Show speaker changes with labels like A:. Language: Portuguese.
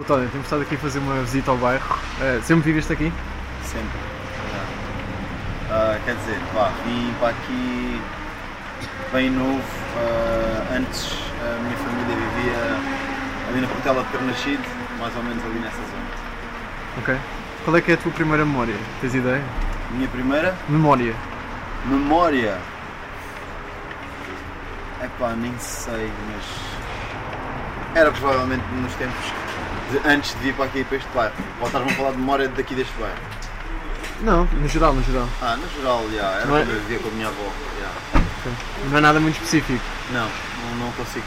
A: I'm willing to die for this shit. I done cried for this shit. Might take a life for this shit.
B: António, temos estado aqui a fazer uma visita ao bairro. Eh, sempre viveste aqui?
C: Sempre. Ah, quer dizer, pá, vim para aqui bem novo. ah, antes a minha família vivia ali na Portela de Carnachide, mais ou menos ali nessa zona.
B: Ok. Qual é que é a tua primeira memória? Tens ideia?
C: Minha primeira
B: Memória.
C: memória. É pá, nem sei, mas. Era provavelmente nos tempos antes de vir para aqui para este bairro. Ou estás-me a falar de memória daqui deste bairro?
B: Não, no geral, no geral.
C: Ah, no geral, já, era
B: Não é-
C: quando eu vivia com a minha avó. já.
B: Não é nada muito específico.
C: Não, não, não consigo